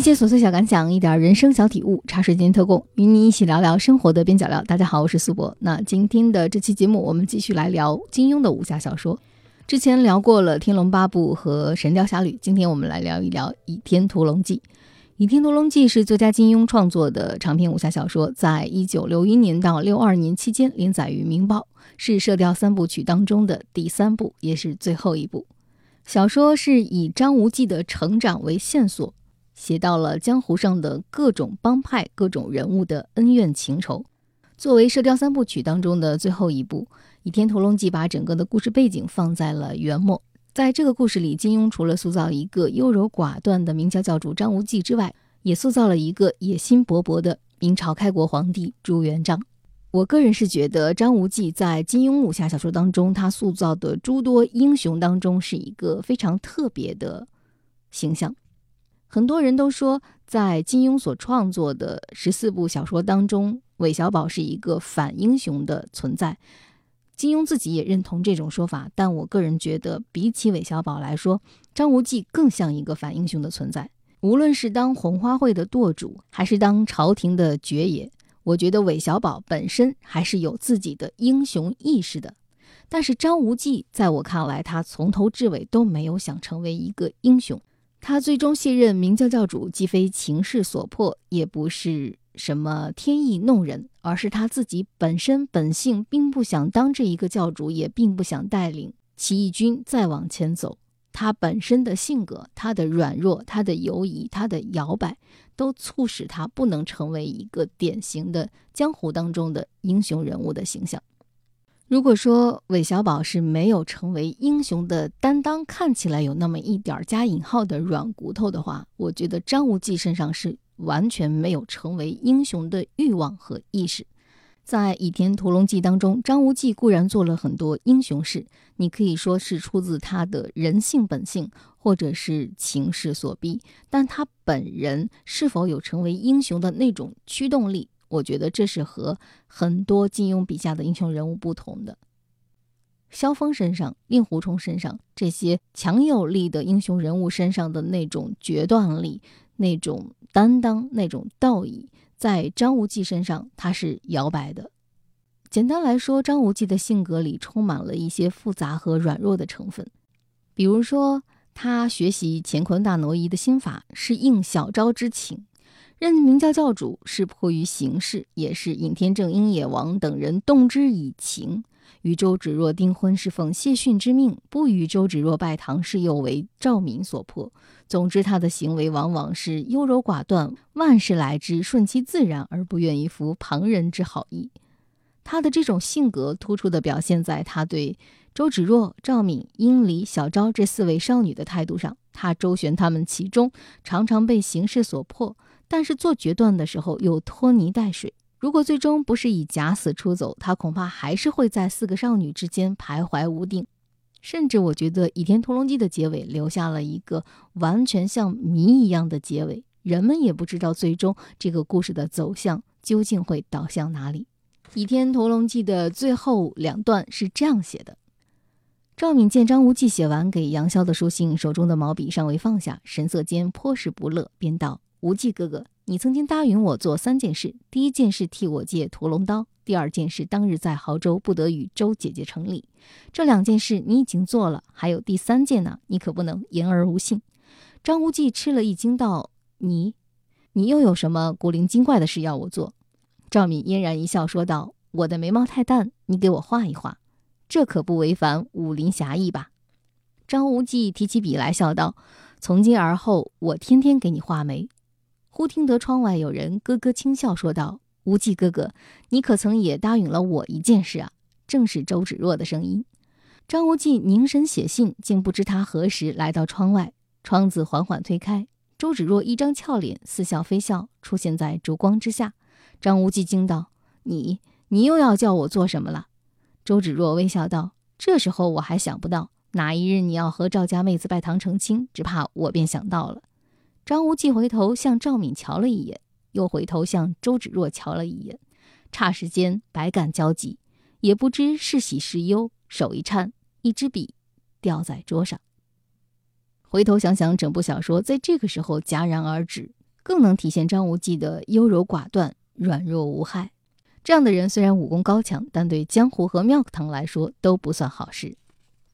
一些琐碎小感想，一点人生小体悟，茶水间特供，与你一起聊聊生活的边角料。大家好，我是苏博。那今天的这期节目，我们继续来聊金庸的武侠小说。之前聊过了《天龙八部》和《神雕侠侣》，今天我们来聊一聊《倚天屠龙记》。《倚天屠龙记》是作家金庸创作的长篇武侠小说，在一九六一年到六二年期间连载于《明报》，是《射雕三部曲》当中的第三部，也是最后一部。小说是以张无忌的成长为线索。写到了江湖上的各种帮派、各种人物的恩怨情仇。作为《射雕三部曲》当中的最后一部，《倚天屠龙记》把整个的故事背景放在了元末。在这个故事里，金庸除了塑造一个优柔寡断的明教教主张无忌之外，也塑造了一个野心勃勃的明朝开国皇帝朱元璋。我个人是觉得，张无忌在金庸武侠小说当中，他塑造的诸多英雄当中，是一个非常特别的形象。很多人都说，在金庸所创作的十四部小说当中，韦小宝是一个反英雄的存在。金庸自己也认同这种说法，但我个人觉得，比起韦小宝来说，张无忌更像一个反英雄的存在。无论是当红花会的舵主，还是当朝廷的爵爷，我觉得韦小宝本身还是有自己的英雄意识的。但是张无忌，在我看来，他从头至尾都没有想成为一个英雄。他最终卸任明教教主，既非情势所迫，也不是什么天意弄人，而是他自己本身本性并不想当这一个教主，也并不想带领起义军再往前走。他本身的性格、他的软弱、他的犹疑、他的摇摆，都促使他不能成为一个典型的江湖当中的英雄人物的形象。如果说韦小宝是没有成为英雄的担当，看起来有那么一点加引号的软骨头的话，我觉得张无忌身上是完全没有成为英雄的欲望和意识。在《倚天屠龙记》当中，张无忌固然做了很多英雄事，你可以说是出自他的人性本性，或者是情势所逼，但他本人是否有成为英雄的那种驱动力？我觉得这是和很多金庸笔下的英雄人物不同的。萧峰身上、令狐冲身上这些强有力的英雄人物身上的那种决断力、那种担当、那种道义，在张无忌身上他是摇摆的。简单来说，张无忌的性格里充满了一些复杂和软弱的成分。比如说，他学习乾坤大挪移的心法是应小昭之请。任明教教主是迫于形势，也是尹天正、鹰野王等人动之以情，与周芷若订婚是奉谢逊之命，不与周芷若拜堂是又为赵敏所迫。总之，他的行为往往是优柔寡断，万事来之顺其自然，而不愿意服旁人之好意。他的这种性格突出的表现在他对周芷若、赵敏、殷离、小昭这四位少女的态度上，他周旋他们其中，常常被形势所迫。但是做决断的时候又拖泥带水。如果最终不是以假死出走，他恐怕还是会在四个少女之间徘徊无定。甚至我觉得《倚天屠龙记》的结尾留下了一个完全像谜一样的结尾，人们也不知道最终这个故事的走向究竟会导向哪里。《倚天屠龙记》的最后两段是这样写的：赵敏见张无忌写完给杨逍的书信，手中的毛笔尚未放下，神色间颇是不乐，便道。无忌哥哥，你曾经答应我做三件事：第一件事替我借屠龙刀；第二件事当日在亳州不得与周姐姐成礼。这两件事你已经做了，还有第三件呢，你可不能言而无信。张无忌吃了一惊，道：“你，你又有什么古灵精怪的事要我做？”赵敏嫣然一笑，说道：“我的眉毛太淡，你给我画一画，这可不违反武林侠义吧？”张无忌提起笔来，笑道：“从今而后，我天天给你画眉。”忽听得窗外有人咯咯轻笑，说道：“无忌哥哥，你可曾也答应了我一件事啊？”正是周芷若的声音。张无忌凝神写信，竟不知他何时来到窗外。窗子缓缓推开，周芷若一张俏脸，似笑非笑，出现在烛光之下。张无忌惊道：“你，你又要叫我做什么了？”周芷若微笑道：“这时候我还想不到，哪一日你要和赵家妹子拜堂成亲，只怕我便想到了。”张无忌回头向赵敏瞧了一眼，又回头向周芷若瞧了一眼，霎时间百感交集，也不知是喜是忧，手一颤，一支笔掉在桌上。回头想想，整部小说在这个时候戛然而止，更能体现张无忌的优柔寡断、软弱无害。这样的人虽然武功高强，但对江湖和庙堂来说都不算好事。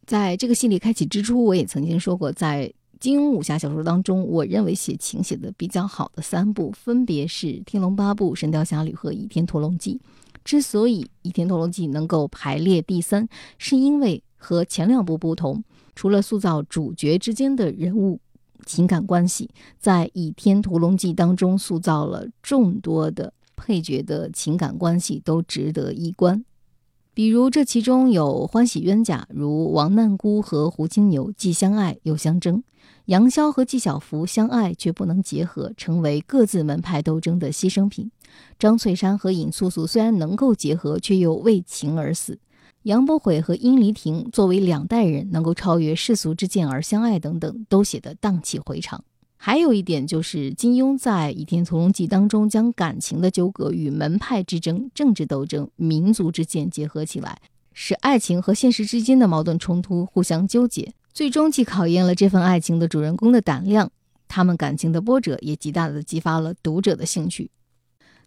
在这个系列开启之初，我也曾经说过，在金庸武侠小说当中，我认为写情写的比较好的三部，分别是《天龙八部》《神雕侠侣》和《倚天屠龙记》。之所以《倚天屠龙记》能够排列第三，是因为和前两部不同，除了塑造主角之间的人物情感关系，在《倚天屠龙记》当中塑造了众多的。配角的情感关系都值得一观，比如这其中有欢喜冤家，如王难姑和胡金牛既相爱又相争；杨逍和纪晓芙相爱却不能结合，成为各自门派斗争的牺牲品；张翠山和尹素素虽然能够结合，却又为情而死；杨不悔和殷离婷作为两代人，能够超越世俗之见而相爱，等等，都写得荡气回肠。还有一点就是，金庸在《倚天屠龙记》当中将感情的纠葛与门派之争、政治斗争、民族之间结合起来，使爱情和现实之间的矛盾冲突互相纠结，最终既考验了这份爱情的主人公的胆量，他们感情的波折也极大的激发了读者的兴趣。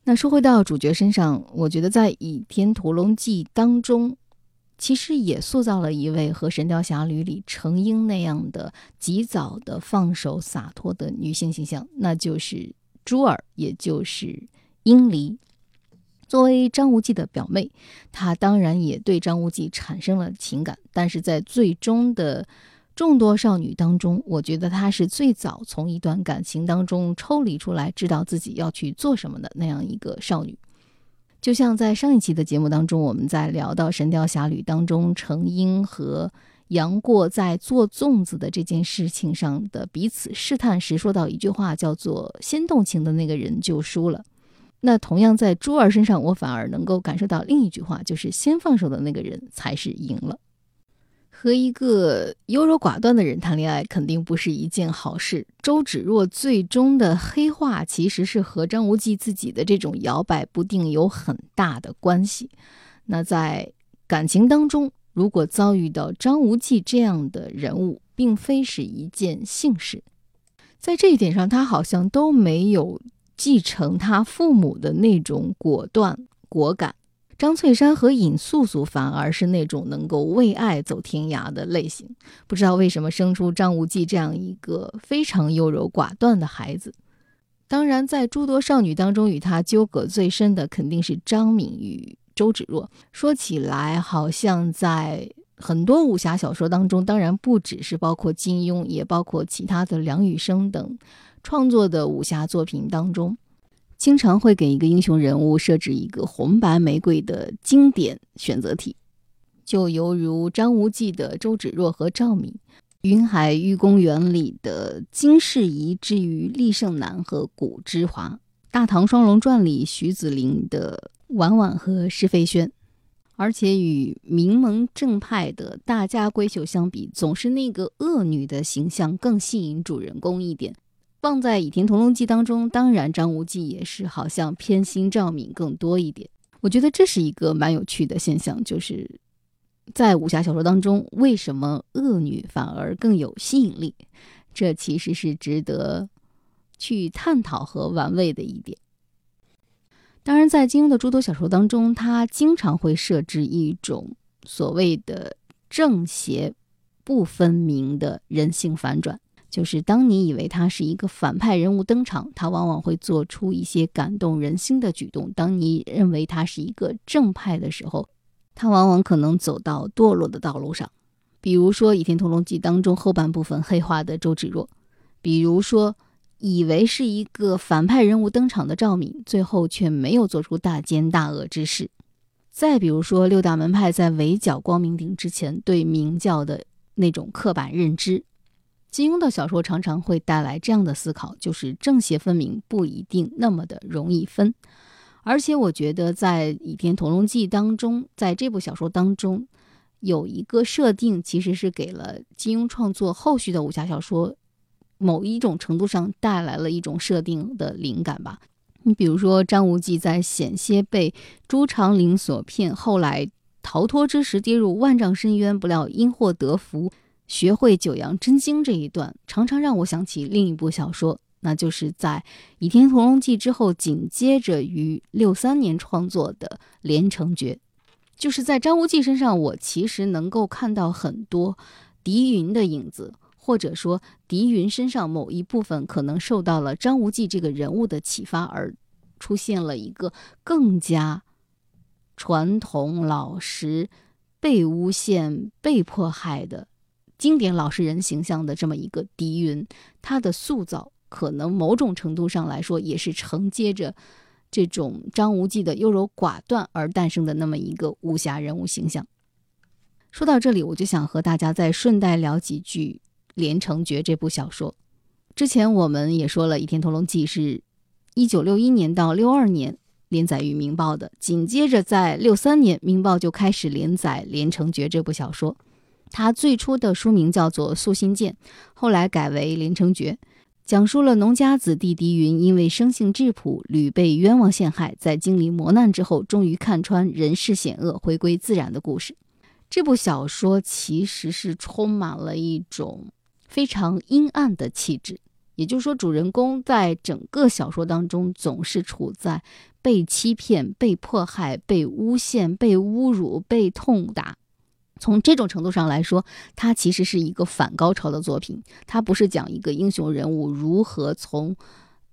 那说回到主角身上，我觉得在《倚天屠龙记》当中。其实也塑造了一位和《神雕侠侣》里程英那样的及早的放手洒脱的女性形象，那就是珠儿，也就是英离。作为张无忌的表妹，她当然也对张无忌产生了情感，但是在最终的众多少女当中，我觉得她是最早从一段感情当中抽离出来，知道自己要去做什么的那样一个少女。就像在上一期的节目当中，我们在聊到《神雕侠侣》当中程英和杨过在做粽子的这件事情上的彼此试探时，说到一句话，叫做“先动情的那个人就输了”。那同样在珠儿身上，我反而能够感受到另一句话，就是“先放手的那个人才是赢了”。和一个优柔寡断的人谈恋爱肯定不是一件好事。周芷若最终的黑化，其实是和张无忌自己的这种摇摆不定有很大的关系。那在感情当中，如果遭遇到张无忌这样的人物，并非是一件幸事。在这一点上，他好像都没有继承他父母的那种果断果敢。张翠山和尹素素反而是那种能够为爱走天涯的类型，不知道为什么生出张无忌这样一个非常优柔寡断的孩子。当然，在诸多少女当中，与他纠葛最深的肯定是张敏与周芷若。说起来，好像在很多武侠小说当中，当然不只是包括金庸，也包括其他的梁羽生等创作的武侠作品当中。经常会给一个英雄人物设置一个红白玫瑰的经典选择题，就犹如张无忌的周芷若和赵敏，《云海玉公园》里的金世仪之于厉胜男和古之华，《大唐双龙传》里徐子陵的婉婉和施飞轩，而且与名门正派的大家闺秀相比，总是那个恶女的形象更吸引主人公一点。放在《倚天屠龙记》当中，当然张无忌也是好像偏心赵敏更多一点。我觉得这是一个蛮有趣的现象，就是在武侠小说当中，为什么恶女反而更有吸引力？这其实是值得去探讨和玩味的一点。当然，在金庸的诸多小说当中，他经常会设置一种所谓的正邪不分明的人性反转。就是当你以为他是一个反派人物登场，他往往会做出一些感动人心的举动；当你认为他是一个正派的时候，他往往可能走到堕落的道路上。比如说《倚天屠龙记》当中后半部分黑化的周芷若，比如说以为是一个反派人物登场的赵敏，最后却没有做出大奸大恶之事。再比如说六大门派在围剿光明顶之前对明教的那种刻板认知。金庸的小说常常会带来这样的思考，就是正邪分明不一定那么的容易分。而且我觉得，在《倚天屠龙记》当中，在这部小说当中，有一个设定，其实是给了金庸创作后续的武侠小说某一种程度上带来了一种设定的灵感吧。你比如说，张无忌在险些被朱长林所骗，后来逃脱之时跌入万丈深渊，不料因祸得福。学会九阳真经这一段，常常让我想起另一部小说《那就是在《倚天屠龙记》之后，紧接着于六三年创作的《连城诀》。就是在张无忌身上，我其实能够看到很多狄云的影子，或者说狄云身上某一部分可能受到了张无忌这个人物的启发，而出现了一个更加传统老实、被诬陷、被迫害的经典老实人形象的这么一个狄云，他的塑造可能某种程度上来说也是承接着。这种张无忌的优柔寡断而诞生的那么一个武侠人物形象。说到这里，我就想和大家再顺带聊几句《连城诀》这部小说。之前我们也说了，《倚天屠龙记》是一九六一年到六二年连载于《明报》的，紧接着在六三年，《明报》就开始连载《连城诀》这部小说。他最初的书名叫做《素心剑》，后来改为《连城诀》。讲述了农家子弟狄云因为生性质朴，屡被冤枉陷害，在经历磨难之后，终于看穿人世险恶，回归自然的故事。这部小说其实是充满了一种非常阴暗的气质，也就是说，主人公在整个小说当中总是处在被欺骗、被迫害、被诬陷、被侮辱、被痛打。从这种程度上来说，它其实是一个反高潮的作品。它不是讲一个英雄人物如何从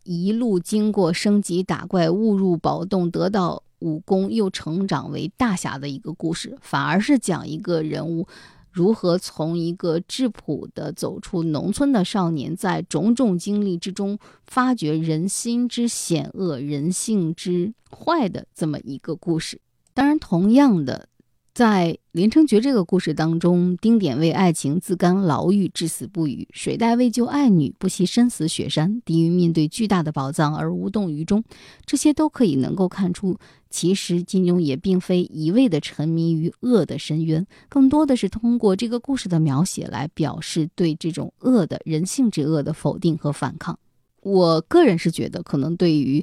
一路经过升级打怪、误入宝洞、得到武功，又成长为大侠的一个故事，反而是讲一个人物如何从一个质朴的走出农村的少年，在种种经历之中发掘人心之险恶、人性之坏的这么一个故事。当然，同样的。在《连城诀》这个故事当中，丁典为爱情自甘牢狱，至死不渝；水袋为救爱女，不惜身死雪山。狄云面对巨大的宝藏而无动于衷，这些都可以能够看出，其实金庸也并非一味的沉迷于恶的深渊，更多的是通过这个故事的描写来表示对这种恶的人性之恶的否定和反抗。我个人是觉得，可能对于。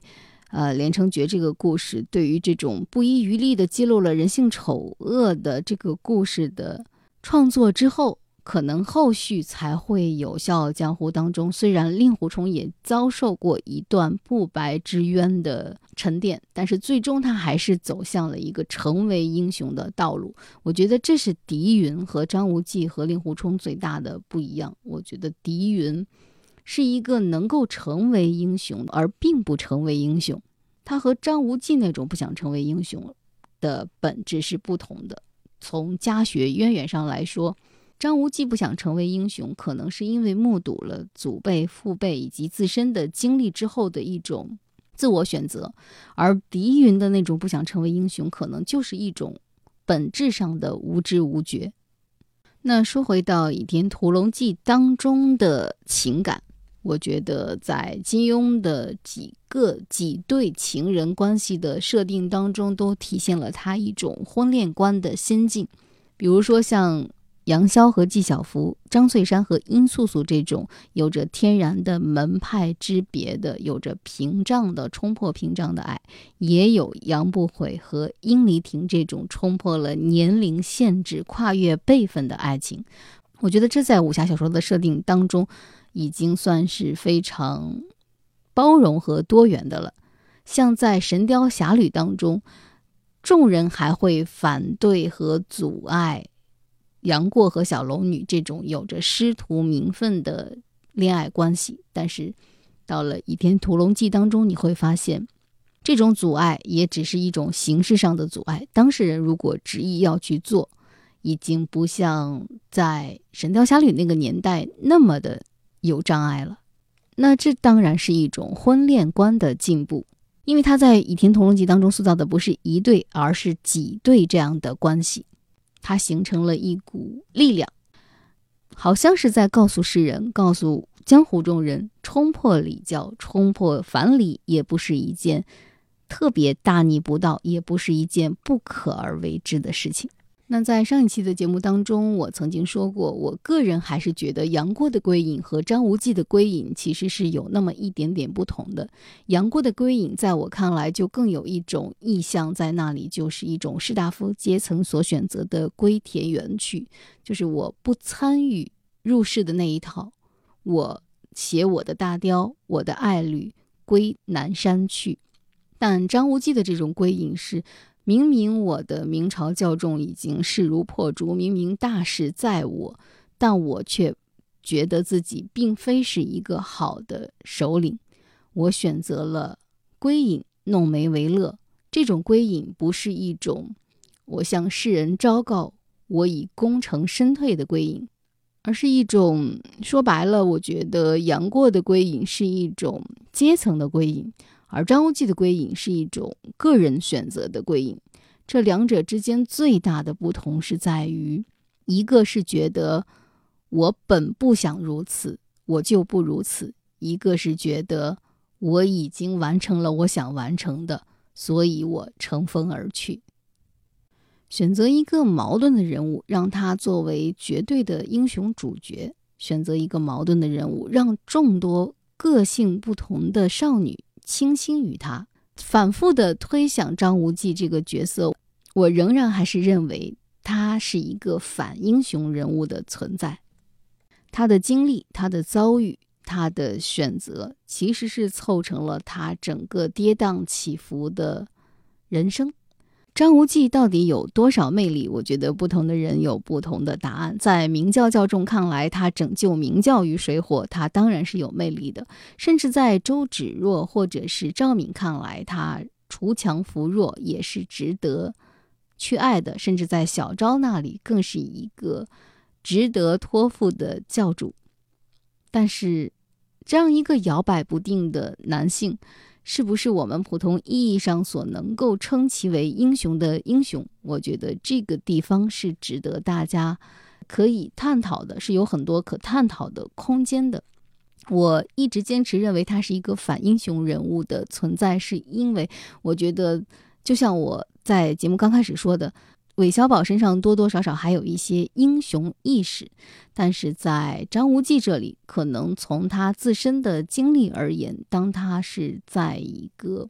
呃，连城诀这个故事，对于这种不遗余力地揭露了人性丑恶的这个故事的创作之后，可能后续才会有《笑傲江湖》当中，虽然令狐冲也遭受过一段不白之冤的沉淀，但是最终他还是走向了一个成为英雄的道路。我觉得这是狄云和张无忌和令狐冲最大的不一样。我觉得狄云。是一个能够成为英雄，而并不成为英雄。他和张无忌那种不想成为英雄的本质是不同的。从家学渊源上来说，张无忌不想成为英雄，可能是因为目睹了祖辈、父辈以及自身的经历之后的一种自我选择；而狄云的那种不想成为英雄，可能就是一种本质上的无知无觉。那说回到《倚天屠龙记》当中的情感。我觉得在金庸的几个几对情人关系的设定当中，都体现了他一种婚恋观的先进。比如说像杨逍和纪晓芙、张翠山和殷素素这种有着天然的门派之别的、有着屏障的冲破屏障的爱，也有杨不悔和殷离婷这种冲破了年龄限制、跨越辈分的爱情。我觉得这在武侠小说的设定当中。已经算是非常包容和多元的了。像在《神雕侠侣》当中，众人还会反对和阻碍杨过和小龙女这种有着师徒名分的恋爱关系，但是到了《倚天屠龙记》当中，你会发现，这种阻碍也只是一种形式上的阻碍。当事人如果执意要去做，已经不像在《神雕侠侣》那个年代那么的。有障碍了，那这当然是一种婚恋观的进步，因为他在《倚天屠龙记》当中塑造的不是一对，而是几对这样的关系，它形成了一股力量，好像是在告诉世人，告诉江湖中人，冲破礼教，冲破樊篱，也不是一件特别大逆不道，也不是一件不可而为之的事情。那在上一期的节目当中，我曾经说过，我个人还是觉得杨过的归隐和张无忌的归隐其实是有那么一点点不同的。杨过的归隐在我看来就更有一种意象在那里，就是一种士大夫阶层所选择的归田园去，就是我不参与入世的那一套，我携我的大雕，我的爱侣归南山去。但张无忌的这种归隐是，明明我的明朝教众已经势如破竹，明明大势在我，但我却觉得自己并非是一个好的首领，我选择了归隐，弄梅为乐。这种归隐不是一种我向世人昭告我已功成身退的归隐。而是一种说白了，我觉得杨过的归隐是一种阶层的归隐，而张无忌的归隐是一种个人选择的归隐。这两者之间最大的不同是在于，一个是觉得我本不想如此，我就不如此；一个是觉得我已经完成了我想完成的，所以我乘风而去。选择一个矛盾的人物，让他作为绝对的英雄主角；选择一个矛盾的人物，让众多个性不同的少女倾心于他。反复的推想张无忌这个角色，我仍然还是认为他是一个反英雄人物的存在。他的经历、他的遭遇、他的选择，其实是凑成了他整个跌宕起伏的人生。张无忌到底有多少魅力？我觉得不同的人有不同的答案。在明教教众看来，他拯救明教于水火，他当然是有魅力的；甚至在周芷若或者是赵敏看来，他锄强扶弱也是值得去爱的；甚至在小昭那里，更是一个值得托付的教主。但是，这样一个摇摆不定的男性。是不是我们普通意义上所能够称其为英雄的英雄？我觉得这个地方是值得大家可以探讨的，是有很多可探讨的空间的。我一直坚持认为他是一个反英雄人物的存在，是因为我觉得，就像我在节目刚开始说的。韦小宝身上多多少少还有一些英雄意识，但是在张无忌这里，可能从他自身的经历而言，当他是在一个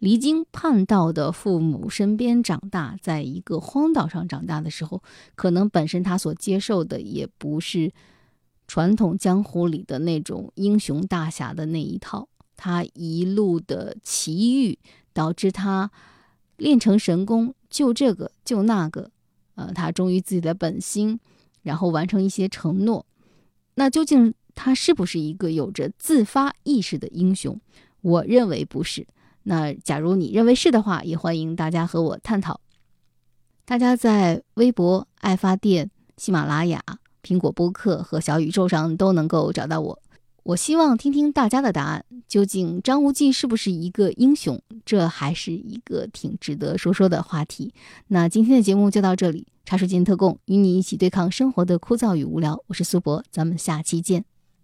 离经叛道的父母身边长大，在一个荒岛上长大的时候，可能本身他所接受的也不是传统江湖里的那种英雄大侠的那一套，他一路的奇遇导致他练成神功。就这个，就那个，呃，他忠于自己的本心，然后完成一些承诺。那究竟他是不是一个有着自发意识的英雄？我认为不是。那假如你认为是的话，也欢迎大家和我探讨。大家在微博、爱发电、喜马拉雅、苹果播客和小宇宙上都能够找到我。我希望听听大家的答案。究竟张无忌是不是一个英雄？这还是一个挺值得说说的话题。那今天的节目就到这里，茶水间特供，与你一起对抗生活的枯燥与无聊。我是苏博，咱们下期见。